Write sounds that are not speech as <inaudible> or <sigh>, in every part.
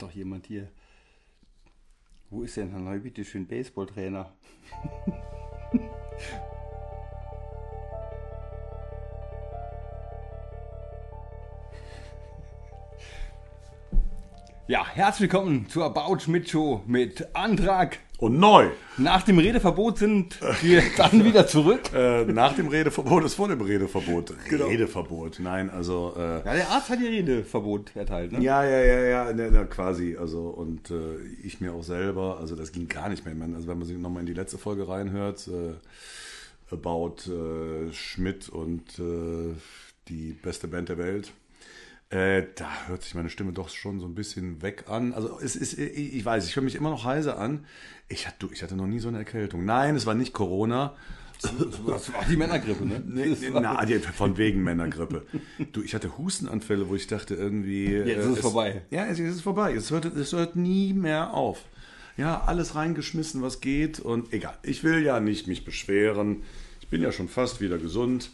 sagt doch jemand hier. Wo ist denn Herr Neubitte schön Baseballtrainer? <laughs> Ja, herzlich willkommen zur About Schmidt Show mit Antrag. Und neu. Nach dem Redeverbot sind wir <laughs> dann wieder zurück. Äh, nach dem Redeverbot ist vor dem Redeverbot. Redeverbot, nein, also. Äh, Ja, der Arzt hat ihr Redeverbot erteilt, ne? ja, ja, ja, ja, ne, ne, quasi. Also, und äh, ich mir auch selber, also das ging gar nicht mehr. Man, also, wenn man sich nochmal in die letzte Folge reinhört, äh, about äh, Schmidt und äh, die beste Band der Welt. Äh, da hört sich meine Stimme doch schon so ein bisschen weg an. Also es ist, ich weiß, ich höre mich immer noch heiser an. Ich hatte, ich hatte noch nie so eine Erkältung. Nein, es war nicht Corona. Das war die Männergrippe, ne? Nee, na, die- von wegen Männergrippe. Du, ich hatte Hustenanfälle, wo ich dachte irgendwie. Jetzt ist es vorbei. Ja, es ist vorbei. Es hört, es hört nie mehr auf. Ja, alles reingeschmissen, was geht und egal. Ich will ja nicht mich beschweren. Ich bin ja schon fast wieder gesund.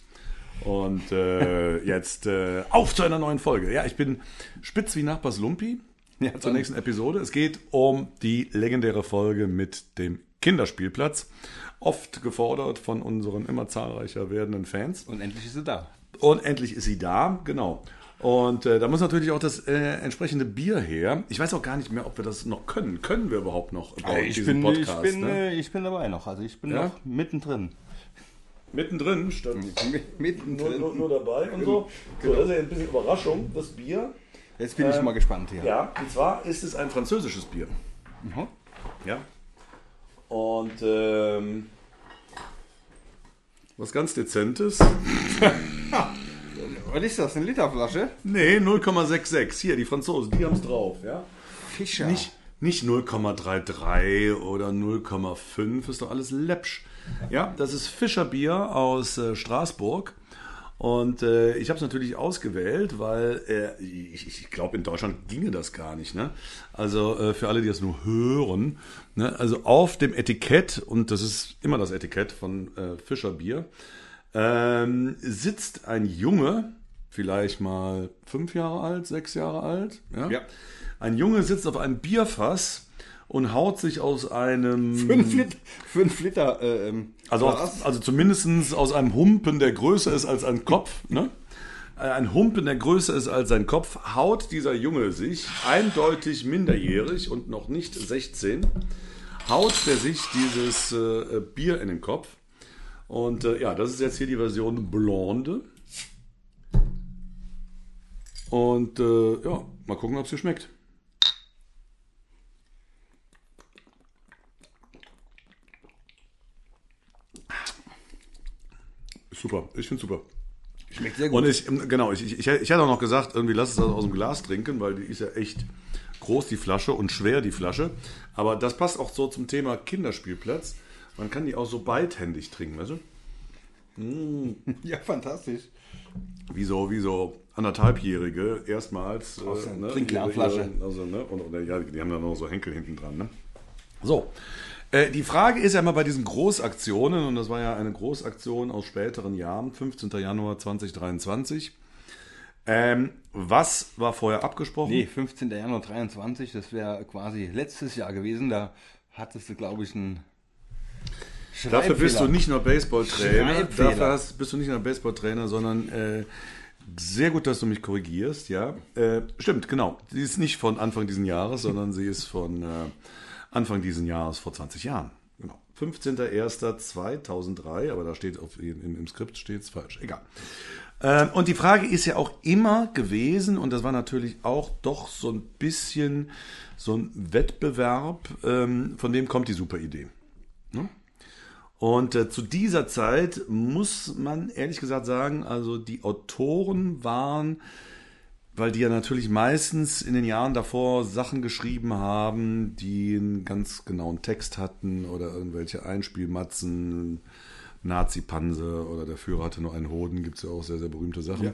Und äh, <laughs> jetzt äh, auf zu einer neuen Folge. Ja, ich bin spitz wie Nachbars Lumpi. Ja, zur nächsten Episode. Es geht um die legendäre Folge mit dem Kinderspielplatz. Oft gefordert von unseren immer zahlreicher werdenden Fans. Und endlich ist sie da. Und endlich ist sie da, genau. Und äh, da muss natürlich auch das äh, entsprechende Bier her. Ich weiß auch gar nicht mehr, ob wir das noch können. Können wir überhaupt noch about ich, diesen bin, ich, bin, ne? äh, ich bin dabei noch. Also ich bin Ja? noch mittendrin. Mittendrin statt <laughs> Mittendrin. nur, nur dabei und so. So, das ist ja ein bisschen Überraschung, das Bier. Jetzt bin ich Ähm, mal gespannt hier. Ja, und zwar ist es ein französisches Bier. Mhm. Ja. Und ähm, was ganz Dezentes. <laughs> Was ist das? Eine Literflasche? Nee, 0,66. Hier, die Franzosen, die haben es drauf. Ja. Fischer. Nicht, nicht 0,33 oder 0,5, ist doch alles läppsch. Ja, das ist Fischerbier aus äh, Straßburg. Und äh, ich habe es natürlich ausgewählt, weil äh, ich, ich glaube, in Deutschland ginge das gar nicht. Ne? Also äh, für alle, die das nur hören, ne? also auf dem Etikett, und das ist immer das Etikett von äh, Fischerbier, ähm, sitzt ein Junge, vielleicht mal fünf Jahre alt, sechs Jahre alt. Ja? Ja. Ein Junge sitzt auf einem Bierfass und haut sich aus einem. Fünf Liter. Fünf Liter äh, ähm, Also, aus, also zumindest aus einem Humpen, der größer ist als ein Kopf. Ne? Äh, Ein Humpen, der größer ist als sein Kopf, haut dieser Junge sich, eindeutig minderjährig und noch nicht 16, haut der sich dieses äh, Bier in den Kopf. Und äh, ja, das ist jetzt hier die Version Blonde. Und äh, ja, mal gucken, ob es dir schmeckt. Super, ich finde super. Schmeckt sehr gut. Und ich, ähm, genau, ich, ich, ich hätte auch noch gesagt, irgendwie lass es das aus dem Glas trinken, weil die ist ja echt groß, die Flasche, und schwer, die Flasche. Aber das passt auch so zum Thema Kinderspielplatz. Man kann die auch so beidhändig trinken, weißt du? <laughs> ja, fantastisch. Wie so, wie so anderthalbjährige erstmals. Aus der ne, Trinkglasflasche. Also, ne, und, ja, die haben dann noch so Henkel hinten dran. Ne? So. Äh, die Frage ist ja immer bei diesen Großaktionen, und das war ja eine Großaktion aus späteren Jahren, 15. Januar 2023. Ähm, was war vorher abgesprochen? Nee, 15. Januar 23, das wäre quasi letztes Jahr gewesen. Da hattest du, glaube ich, einen Dafür bist du nicht nur Baseballtrainer, dafür hast, bist du nicht nur Baseballtrainer, sondern äh, sehr gut, dass du mich korrigierst, ja. Äh, stimmt, genau. Sie ist nicht von Anfang diesen Jahres, sondern sie ist von äh, Anfang diesen Jahres vor 20 Jahren. Genau. 15.01.2003, aber da steht auf, im, im Skript steht es falsch. Egal. Ähm, und die Frage ist ja auch immer gewesen, und das war natürlich auch doch so ein bisschen so ein Wettbewerb, ähm, von wem kommt die super Idee. Und äh, zu dieser Zeit muss man ehrlich gesagt sagen, also die Autoren waren, weil die ja natürlich meistens in den Jahren davor Sachen geschrieben haben, die einen ganz genauen Text hatten oder irgendwelche Einspielmatzen, Nazi-Panse oder der Führer hatte nur einen Hoden, gibt es ja auch sehr, sehr berühmte Sachen.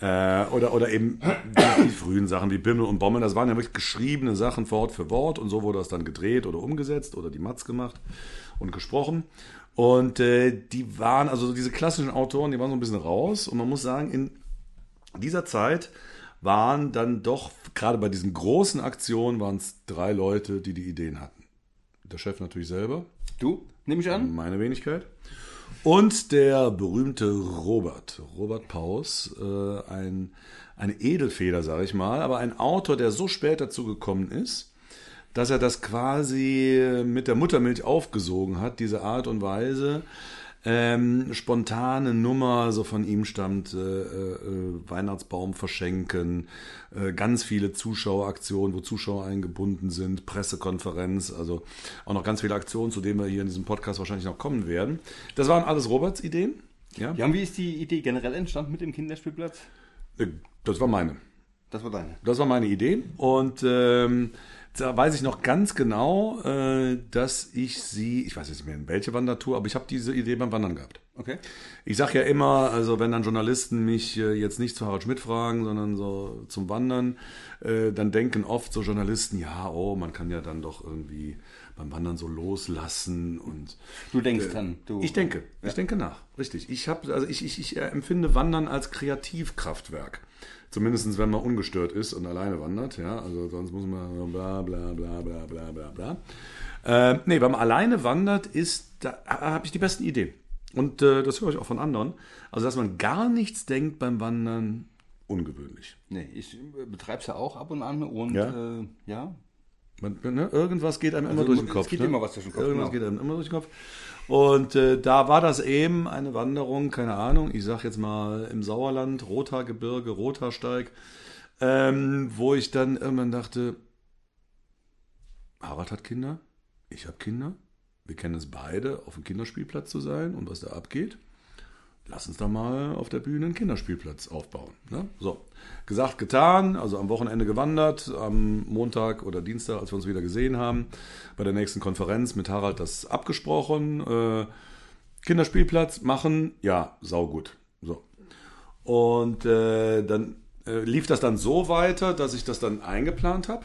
Äh, oder, oder eben die, die frühen Sachen wie Bimmel und Bommel, das waren ja wirklich geschriebene Sachen Wort für Wort und so wurde das dann gedreht oder umgesetzt oder die Matz gemacht und gesprochen. Und äh, die waren, also diese klassischen Autoren, die waren so ein bisschen raus und man muss sagen, in dieser Zeit waren dann doch, gerade bei diesen großen Aktionen, waren es drei Leute, die die Ideen hatten. Der Chef natürlich selber, Du, nehme ich an? meine Wenigkeit. Und der berühmte Robert, Robert Paus, äh, ein, eine Edelfeder, sage ich mal, aber ein Autor, der so spät dazu gekommen ist, dass er das quasi mit der Muttermilch aufgesogen hat, diese Art und Weise. Ähm, spontane Nummer, so von ihm stammt, äh, äh, Weihnachtsbaum verschenken, äh, ganz viele Zuschaueraktionen, wo Zuschauer eingebunden sind, Pressekonferenz, also auch noch ganz viele Aktionen, zu denen wir hier in diesem Podcast wahrscheinlich noch kommen werden. Das waren alles Roberts Ideen. Ja, Ja, und wie ist die Idee generell entstanden mit dem Kinderspielplatz? Äh, das war meine. Das war deine. Das war meine Idee. Und ähm, da weiß ich noch ganz genau, äh, dass ich sie, ich weiß jetzt nicht mehr in welche Wandertour, aber ich habe diese Idee beim Wandern gehabt. Okay. Ich sage ja immer, also wenn dann Journalisten mich äh, jetzt nicht zu Harald Schmidt fragen, sondern so zum Wandern, äh, dann denken oft so Journalisten, ja, oh, man kann ja dann doch irgendwie beim Wandern so loslassen und Du denkst dann. Du, ich denke, ich denke nach, richtig. Ich habe, also ich, ich, ich äh, empfinde Wandern als Kreativkraftwerk. Zumindest wenn man ungestört ist und alleine wandert, ja. Also sonst muss man bla bla bla bla bla bla bla. Äh, nee, wenn man alleine wandert, ist, da habe ich die besten Ideen. Und äh, das höre ich auch von anderen. Also, dass man gar nichts denkt beim Wandern, ungewöhnlich. Nee, ich betreibe es ja auch ab und an und Ja? Äh, ja. Man, ne, irgendwas geht einem immer Also, durch den es Kopf. geht ne? immer was durch den Kopf, Irgendwas genau. geht einem immer durch den Kopf. Und äh, da war das eben eine Wanderung, keine Ahnung, ich sag jetzt mal im Sauerland, Rothaargebirge, Rothaarsteig, ähm, wo ich dann irgendwann dachte, Harald hat Kinder, ich habe Kinder, wir kennen es beide, auf dem Kinderspielplatz zu sein und was da abgeht. Lass uns da mal auf der Bühne einen Kinderspielplatz aufbauen. Ne? So, gesagt, getan, also am Wochenende gewandert, am Montag oder Dienstag, als wir uns wieder gesehen haben, bei der nächsten Konferenz mit Harald das abgesprochen. Äh, Kinderspielplatz machen, ja, saugut. So. Und äh, dann äh, lief das dann so weiter, dass ich das dann eingeplant habe.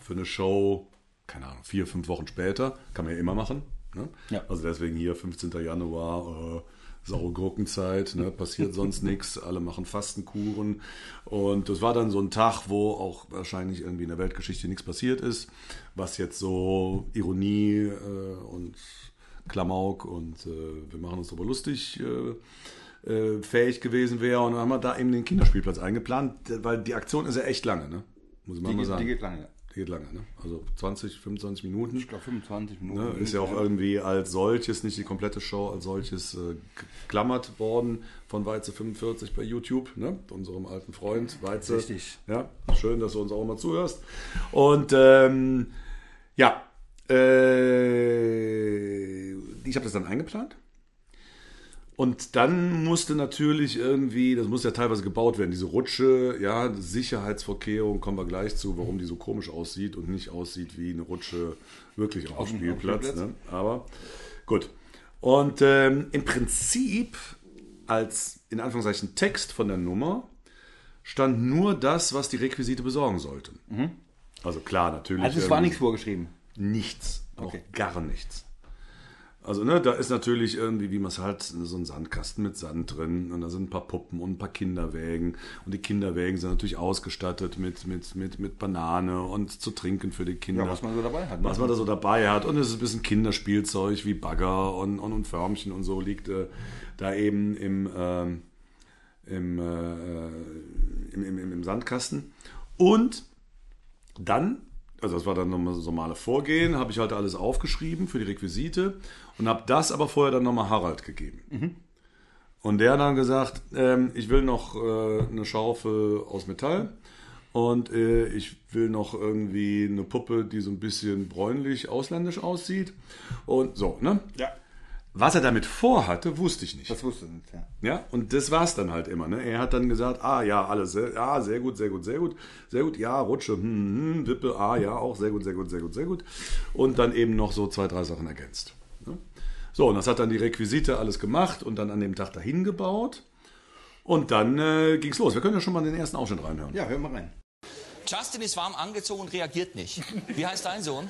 Für eine Show, keine Ahnung, vier, fünf Wochen später. Kann man ja immer machen. Ne? Ja. Also deswegen hier 15. Januar, äh, saure Gurkenzeit, ne? passiert sonst <laughs> nichts. Alle machen Fastenkuren. Und das war dann so ein Tag, wo auch wahrscheinlich irgendwie in der Weltgeschichte nichts passiert ist, was jetzt so Ironie äh, und Klamauk und äh, wir machen uns darüber lustig äh, äh, fähig gewesen wäre. Und dann haben wir da eben den Kinderspielplatz eingeplant, weil die Aktion ist ja echt lange, ne? Muss man Die, mal geht, sagen. die geht lange. ja. Geht lange, ne? Also 20, 25 Minuten. Ich glaube 25 Minuten. Ne, ist ja auch irgendwie als solches, nicht die komplette Show als solches äh, geklammert worden von Weize 45 bei YouTube, ne? unserem alten Freund Weize. Richtig. Ja, schön, dass du uns auch mal zuhörst. Und ähm, ja, äh, ich habe das dann eingeplant. Und dann musste natürlich irgendwie, das muss ja teilweise gebaut werden, diese Rutsche, ja, Sicherheitsvorkehrung, kommen wir gleich zu, warum die so komisch aussieht und nicht aussieht wie eine Rutsche wirklich auf, Auf dem Spielplatz. Ne? Aber gut. Und ähm, im Prinzip als in Anführungszeichen Text von der Nummer stand nur das, was die Requisite besorgen sollte. Also klar, natürlich. Also es war nichts vorgeschrieben. Nichts. Auch Okay. gar nichts. Also, ne, da ist natürlich irgendwie, wie man es hat, so ein Sandkasten mit Sand drin und da sind ein paar Puppen und ein paar Kinderwägen. Und die Kinderwägen sind natürlich ausgestattet mit, mit, mit, mit Banane und zu trinken für die Kinder. Ja, was man so dabei hat. ne? Was man da so dabei hat. Und es ist ein bisschen Kinderspielzeug wie Bagger und, und, und Förmchen und so liegt äh, da eben im, ähm, im, äh, im, im, im, im Sandkasten. Und dann, also das war dann nochmal das normale Vorgehen, habe ich halt alles aufgeschrieben für die Requisite und habe das aber vorher dann nochmal Harald gegeben. Und der hat dann gesagt, ähm, ich will noch äh, eine Schaufel aus Metall und äh, ich will noch irgendwie eine Puppe, die so ein bisschen bräunlich ausländisch aussieht und so, ne? Ja. Was er damit vorhatte, wusste ich nicht. Das wusste ich nicht, ja. Ja, und das war's dann halt immer. Ne? Er hat dann gesagt, ah ja, alles, sehr, ja, sehr gut, sehr gut, sehr gut, sehr gut, ja, Rutsche, hm, hm, Wippe, ah ja, auch sehr gut, sehr gut, sehr gut, sehr gut. Und dann eben noch so zwei, drei Sachen ergänzt. Ne? So, und das hat dann die Requisite alles gemacht und dann an dem Tag dahin gebaut. Und dann äh, ging's los. Wir können ja schon mal den ersten Ausschnitt reinhören. Ja, hör mal rein. Justin ist warm angezogen und reagiert nicht. Wie heißt dein Sohn?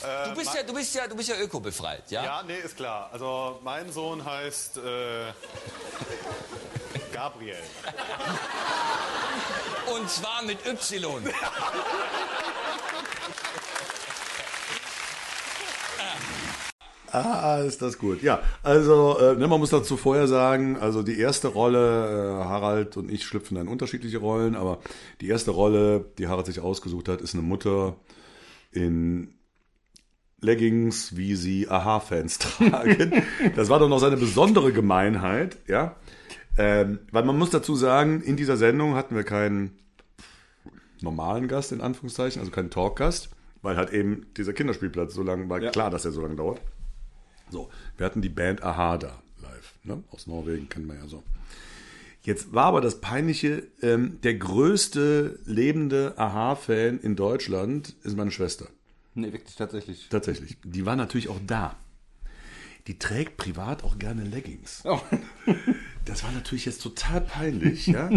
Du bist ja, du bist ja, du bist ja ökobefreit, ja? Ja, nee, ist klar. Also mein Sohn heißt äh, <laughs> Gabriel. Und zwar mit Y. <laughs> Ah, ist das gut. Ja, also äh, ne, man muss dazu vorher sagen, also die erste Rolle, äh, Harald und ich schlüpfen in unterschiedliche Rollen, aber die erste Rolle, die Harald sich ausgesucht hat, ist eine Mutter in Leggings, wie sie Aha-Fans <laughs> tragen. Das war doch noch seine besondere Gemeinheit, ja. Ähm, weil man muss dazu sagen, in dieser Sendung hatten wir keinen normalen Gast, in Anführungszeichen, also keinen Talkgast, weil halt eben dieser Kinderspielplatz so lange war Ja. klar, dass er so lange dauert. So, wir hatten die Band Aha da live, ne? aus Norwegen, kennen wir ja so. Jetzt war aber das Peinliche, ähm, der größte lebende Aha-Fan in Deutschland ist meine Schwester. Nee, wirklich tatsächlich. Tatsächlich. Die war natürlich auch da. Die trägt privat auch gerne Leggings. Oh. <laughs> Das war natürlich jetzt total peinlich, ja,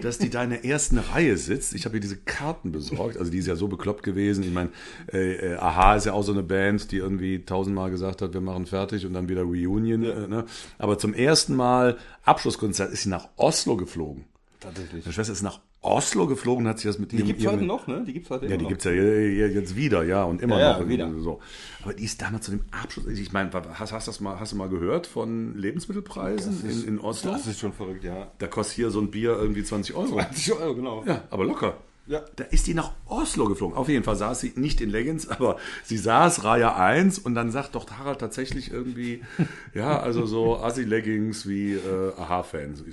dass die da in der ersten Reihe sitzt. Ich habe ihr diese Karten besorgt. Also die ist ja so bekloppt gewesen. Ich meine, äh, äh, Aha ist ja auch so eine Band, die irgendwie tausendmal gesagt hat, wir machen fertig und dann wieder Reunion. Äh, ne? Aber zum ersten Mal Abschlusskonzert ist sie nach Oslo geflogen. Tatsächlich. Meine Schwester ist nach Oslo geflogen, hat sich das mit Die ihrem... gibt's ihrem- heute noch, ne? Die gibt's heute ja, die noch. gibt's ja je- je- jetzt wieder, ja, und immer Ja, ja, noch. wieder. So. Aber die ist damals zu dem Abschluss. Ich meine, hast, hast, das mal, hast du mal gehört von Lebensmittelpreisen in, in Oslo? Das ist schon verrückt, ja. Da kostet hier so ein Bier irgendwie 20 Euro. 20 Euro, genau. Ja, aber locker. Ja. Da ist die nach Oslo geflogen. Auf jeden Fall saß sie nicht in Leggings, aber sie saß Reihe 1 und dann sagt doch Harald tatsächlich irgendwie, <laughs> ja, also so Assi-Leggings wie äh, Aha-Fans.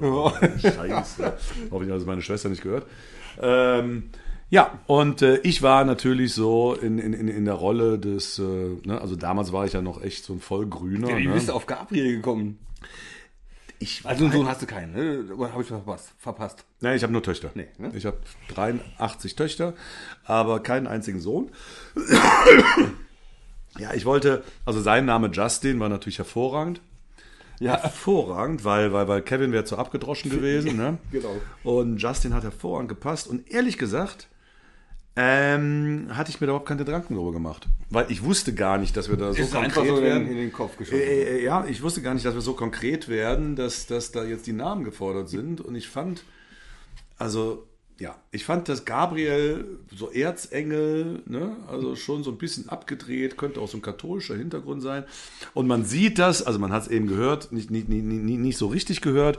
So, äh, Scheiße. Hoffe ich, dass meine Schwester nicht gehört. Ähm, ja, und äh, ich war natürlich so in, in, in in der Rolle des, äh, ne, also damals war ich ja noch echt so ein vollgrüner. Wie ne? bist du auf Gabriel gekommen? Ich Also einen Sohn hast du keinen, ne? Oder habe ich verpasst? verpasst? Nein, ich habe nur Töchter. Nee, ne? Ich habe 83 Töchter, aber keinen einzigen Sohn. ja, ich wollte, also sein Name Justin war natürlich hervorragend. Ja. Hervorragend, weil, weil, weil Kevin wäre zu abgedroschen <laughs> gewesen. Ne? Genau. Und Justin hat hervorragend gepasst. Und ehrlich gesagt, ähm, hatte ich mir da überhaupt keine Gedanken darüber gemacht. Weil ich wusste gar nicht, dass wir da so ist konkret einfach so in, werden. in den Kopf geschossen. Äh, äh, ja, ich wusste gar nicht, dass wir so konkret werden, dass, dass da jetzt die Namen gefordert sind. Und ich fand, also, ja, ich fand, dass Gabriel so Erzengel, ne, also schon so ein bisschen abgedreht, könnte auch so ein katholischer Hintergrund sein. Und man sieht das, also man hat es eben gehört, nicht, nicht, nicht, nicht, nicht so richtig gehört,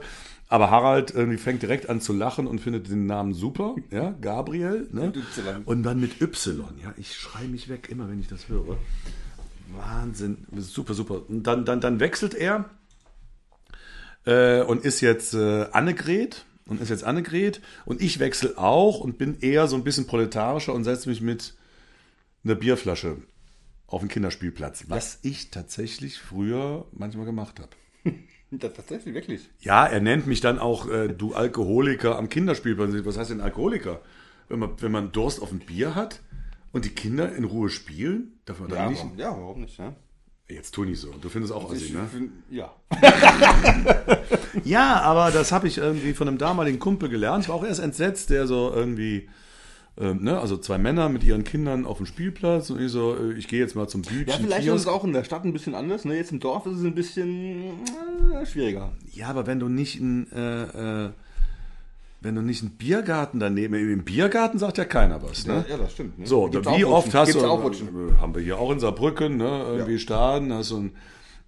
aber Harald irgendwie fängt direkt an zu lachen und findet den Namen super, ja, Gabriel, ne? Und dann mit Y, ja, ich schreie mich weg, immer wenn ich das höre. Wahnsinn, super, super. Und dann, dann, dann wechselt er äh, und ist jetzt äh, Annegret und ist jetzt Annegret und ich wechsle auch und bin eher so ein bisschen proletarischer und setze mich mit einer Bierflasche auf den Kinderspielplatz, was ich tatsächlich früher manchmal gemacht habe. <laughs> Das tatsächlich, wirklich. Ja, er nennt mich dann auch äh, du Alkoholiker am Kinderspielplatz. Was heißt denn Alkoholiker? Wenn man, wenn man Durst auf ein Bier hat und die Kinder in Ruhe spielen, darf man Ja, dann nicht. warum, ja, warum nicht, ne? Jetzt tu nicht so. Du findest auch Assi, ne? find, ja. <laughs> Ja, aber das habe ich irgendwie von einem damaligen Kumpel gelernt. Ich war auch erst entsetzt, der so irgendwie, ähm, ne, also zwei Männer mit ihren Kindern auf dem Spielplatz und ich so, äh, ich gehe jetzt mal zum Bütchen. Ja, vielleicht ist Kiosk. es auch in der Stadt ein bisschen anders. Ne? Jetzt im Dorf ist es ein bisschen äh, schwieriger. Ja, aber wenn du nicht ein, äh, äh, wenn du nicht einen Biergarten daneben, im Biergarten sagt ja keiner was, ne? Ja, das stimmt. Ne? So, wie oft Rutschen. hast Gibt's du, auch Rutschen. äh, haben wir hier auch in Saarbrücken, ne, irgendwie Ja. Staden, hast du einen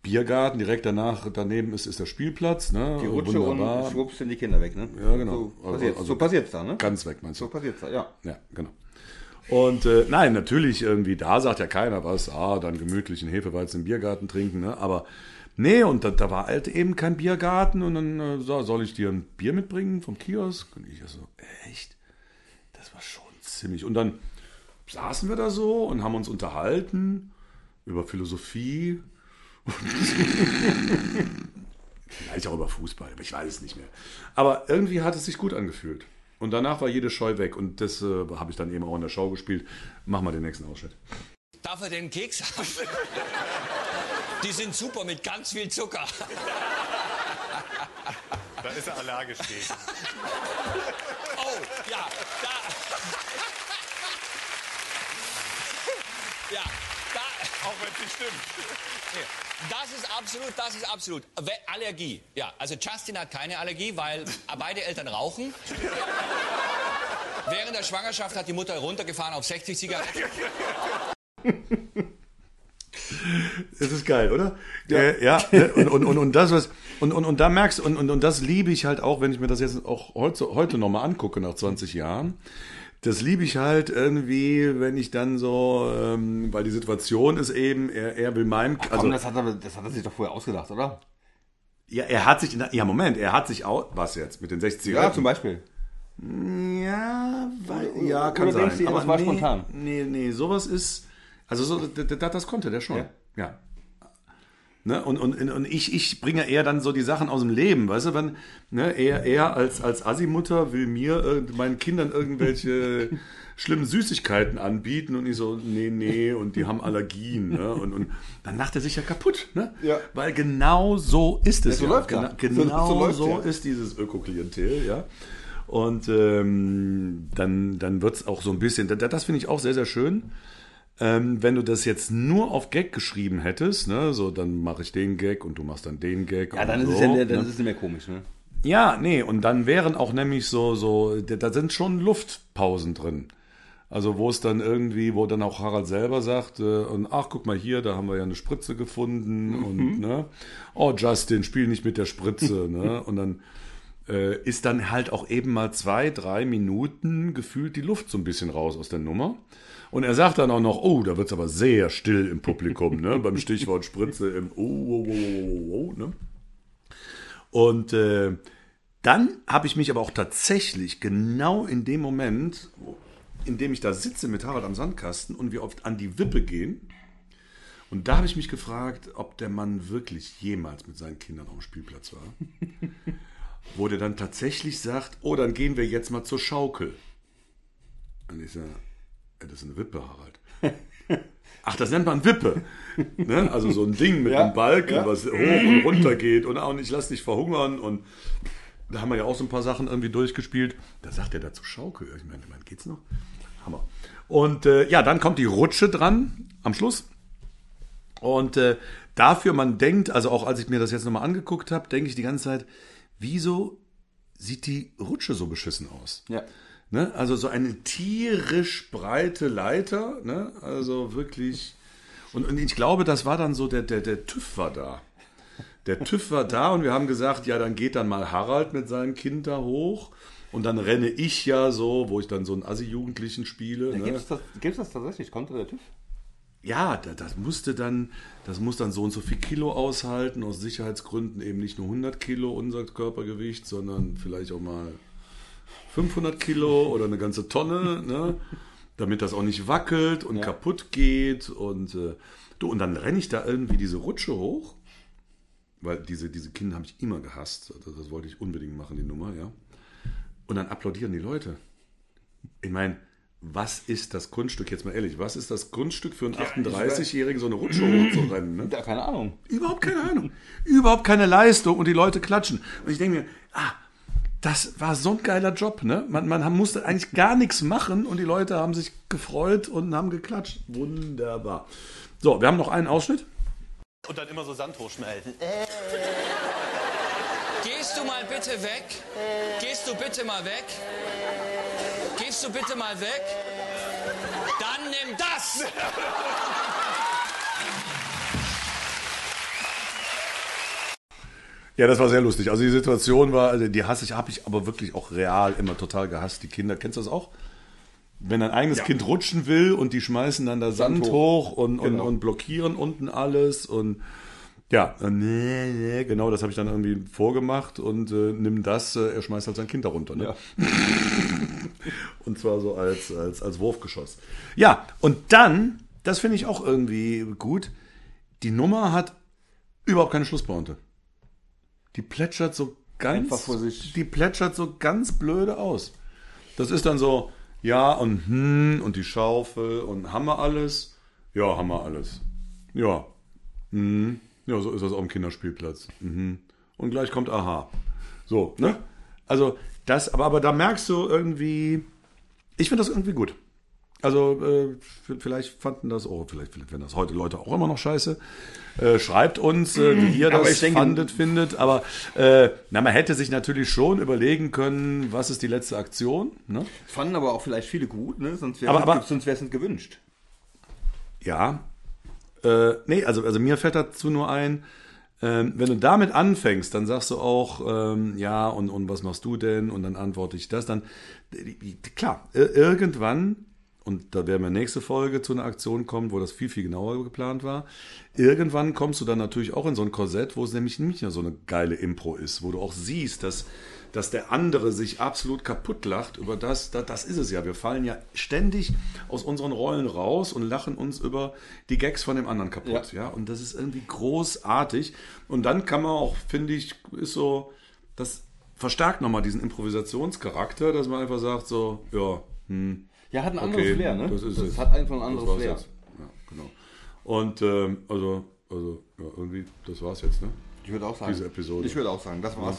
Biergarten, direkt danach, daneben ist, ist der Spielplatz, ne? Die Rutsche Wunderbar. und schwuppst sind die Kinder weg, ne? Ja, genau. So Also- passiert also- so passiert's da, ne? Ganz weg, meinst So du? passiert's da, ja. Ja, genau. Und äh, nein, natürlich irgendwie, da sagt ja keiner was, ah, dann gemütlich einen Hefeweizen im Biergarten trinken, ne? Aber nee, und da, da war halt eben kein Biergarten und dann äh, so, soll ich dir ein Bier mitbringen vom Kiosk? Und ich so, echt? Das war schon ziemlich. Und dann saßen wir da so und haben uns unterhalten über Philosophie. <laughs> Vielleicht auch über Fußball, aber ich weiß es nicht mehr. Aber irgendwie hat es sich gut angefühlt. Und danach war jede Scheu weg. Und das äh, habe ich dann eben auch in der Show gespielt. Mach mal den nächsten Ausschnitt. Darf er den Keks haben? <laughs> Die sind super mit ganz viel Zucker. Da ist er allergisch gegen. <laughs> Oh, ja, da. Ja. Auch wenn es nicht stimmt. Das ist absolut, das ist absolut. Allergie. Ja, also Justin hat keine Allergie, weil beide Eltern rauchen. Während der Schwangerschaft hat die Mutter runtergefahren auf 60 Zigaretten. Das ist geil, oder? Ja, äh, ja ne? und, und, und, und das, was, und, und, und da merkst du, und, und, und das liebe ich halt auch, wenn ich mir das jetzt auch heute, heute nochmal angucke, nach 20 Jahren. Das liebe ich halt irgendwie, wenn ich dann so, ähm, weil die Situation ist eben, er, er will meinem, Ach, also, komm, das, hat er, das hat er sich doch vorher ausgedacht, oder? ja, er hat sich, in der- ja, Moment, er hat sich auch, was jetzt, mit den 60 Ja, zum Beispiel. Ja, weil, ja, kann oder sein. du, das war spontan? Nee, nee, sowas ist, also so, d- d- das konnte der schon. Ja. Ja. Ne? Und, und, und ich, ich bringe eher dann so die Sachen aus dem Leben, weißt du, wenn, ne, er, er als, als Assi-Mutter will mir, äh, meinen Kindern irgendwelche <laughs> schlimmen Süßigkeiten anbieten und ich so, nee, nee, und die haben Allergien, ne? Und, und dann lacht er sich ja kaputt, ne? Ja. Weil genau so ist es Ja, so ja. läuft Gena ja. Genau So- so, so läuft's ja. ist dieses Ökoklientel, ja. Und ähm, dann, dann wird es auch so ein bisschen, das, das finde ich auch sehr, sehr schön. Ähm, wenn du das jetzt nur auf Gag geschrieben hättest, ne, so dann mache ich den Gag und du machst dann den Gag. Ja, dann ist so, es ja mehr, ne? dann ist es nicht mehr komisch, ne? Ja, nee, und dann wären auch nämlich so, so, da sind schon Luftpausen drin. Also wo es dann irgendwie, wo dann auch Harald selber sagt, äh, und ach, guck mal hier, da haben wir ja eine Spritze gefunden und ne, oh Justin, spiel nicht mit der Spritze, ne? Und dann äh, ist dann halt auch eben mal zwei, drei Minuten gefühlt die Luft so ein bisschen raus aus der Nummer. Und er sagt dann auch noch, oh, da wird's aber sehr still im Publikum, ne? Beim Stichwort Spritze im oh, oh, oh, oh, oh, oh, ne? Und äh, dann habe ich mich aber auch tatsächlich genau in dem Moment, in dem ich da sitze mit Harald am Sandkasten und wir oft an die Wippe gehen, und da habe ich mich gefragt, ob der Mann wirklich jemals mit seinen Kindern auf dem Spielplatz war. Wo der dann tatsächlich sagt, oh, dann gehen wir jetzt mal zur Schaukel. Und ich sage, das ist eine Wippe, Harald. <laughs> Ach, das nennt man Wippe. Ne? Also so ein Ding mit Ja, einem Balken, ja. was hoch und runter geht und, und ich lass dich verhungern und da haben wir ja auch so ein paar Sachen irgendwie durchgespielt. Da sagt er dazu Schaukel. Ich meine, wann geht's noch? Hammer. Und äh, ja, dann kommt die Rutsche dran am Schluss. Und äh, dafür, man denkt, also auch als ich mir das jetzt nochmal angeguckt habe, denke ich die ganze Zeit, wieso sieht die Rutsche so beschissen aus? Ja. Ne? Also so eine tierisch breite Leiter, ne? also wirklich. Und, und ich glaube, das war dann so, der, der, der TÜV war da. Der TÜV war da und wir haben gesagt, ja, dann geht dann mal Harald mit seinem Kind da hoch. Und dann renne ich ja so, wo ich dann so einen Assi-Jugendlichen spiele. Ja, ne? Gibt es das, gibt's das tatsächlich? Konnte der TÜV? Ja, da- das musste dann, das muss dann so und so viel Kilo aushalten, aus Sicherheitsgründen eben nicht nur 100 Kilo unser Körpergewicht, sondern vielleicht auch mal 500 Kilo oder eine ganze Tonne, ne? <laughs> damit das auch nicht wackelt und kaputt geht und äh, du und dann renne ich da irgendwie diese Rutsche hoch, weil diese diese Kinder habe ich immer gehasst, das, das wollte ich unbedingt machen die Nummer, ja. Und dann applaudieren die Leute. Ich meine, was ist das Kunststück, jetzt mal ehrlich, was ist das Kunststück für einen 38-Jährigen, so eine Rutsche hochzurennen? Ne? Ja, keine Ahnung. Überhaupt keine Ahnung. Überhaupt keine Leistung und die Leute klatschen. Und ich denke mir, ah, das war so ein geiler Job, ne? Man, man musste eigentlich gar nichts machen und die Leute haben sich gefreut und haben geklatscht. Wunderbar. So, wir haben noch einen Ausschnitt. Und dann immer so Sand hochschmelzen. Gehst du mal bitte weg? Gehst du bitte mal weg? Du bitte mal weg? Dann nimm das! Ja, das war sehr lustig. Also die Situation war, also die hasse ich, habe ich aber wirklich auch real immer total gehasst. Die Kinder, kennst du das auch? Wenn ein eigenes Kind rutschen will und die schmeißen dann da Sand, Sand hoch, hoch. und, und, Genau. und blockieren unten alles und ja, nee, nee, genau, das habe ich dann irgendwie vorgemacht und äh, nimm das, äh, er schmeißt halt sein Kind darunter. Ne? Ja. <laughs> <laughs> Und zwar so als, als, als Wurfgeschoss. Ja, und dann, das finde ich auch irgendwie gut, die Nummer hat überhaupt keine Schlusspointe. Die plätschert so ganz, die plätschert so ganz blöde aus. Das ist dann so, ja und hm und die Schaufel und haben wir alles? Ja, haben wir alles. Ja. Hm. Ja, so ist das auf dem Kinderspielplatz. Mhm. Und gleich kommt Aha. So, ne? Also, das, aber, aber da merkst du irgendwie, ich finde das irgendwie gut. Also äh, vielleicht fanden das, oh, vielleicht finden das heute Leute auch immer noch scheiße. Äh, schreibt uns, äh, wie ihr <clears throat> das denke- fandet, findet. Aber äh, na, man hätte sich natürlich schon überlegen können, was ist die letzte Aktion. Ne? Fanden aber auch vielleicht viele gut, ne? sonst wäre es nicht gewünscht. Ja. Äh, nee, also, also mir fällt dazu nur ein, ähm, wenn du damit anfängst, dann sagst du auch, ähm, ja, und, und was machst du denn? Und dann antworte ich das. Dann, die- klar, ir- irgendwann, und da werden wir nächste Folge zu einer Aktion kommen, wo das viel, viel genauer geplant war. Irgendwann kommst du dann natürlich auch in so ein Korsett, wo es nämlich nicht mehr so eine geile Impro ist, wo du auch siehst, dass, dass der andere sich absolut kaputt lacht über das, das, das ist es ja. Wir fallen ja ständig aus unseren Rollen raus und lachen uns über die Gags von dem anderen kaputt. Ja. Und das ist irgendwie großartig. Und dann kann man auch, finde ich, ist so, das verstärkt nochmal diesen Improvisationscharakter, dass man einfach sagt, so, ja, hm, Ja, hat ein anderes Okay, Flair, ne? das ist es. hat einfach ein das anderes Flair. jetzt. Ja, genau. Und ähm, also, also ja, irgendwie, das war's jetzt, ne? Ich würde auch sagen. Diese Episode. Ich würde auch sagen, das war's.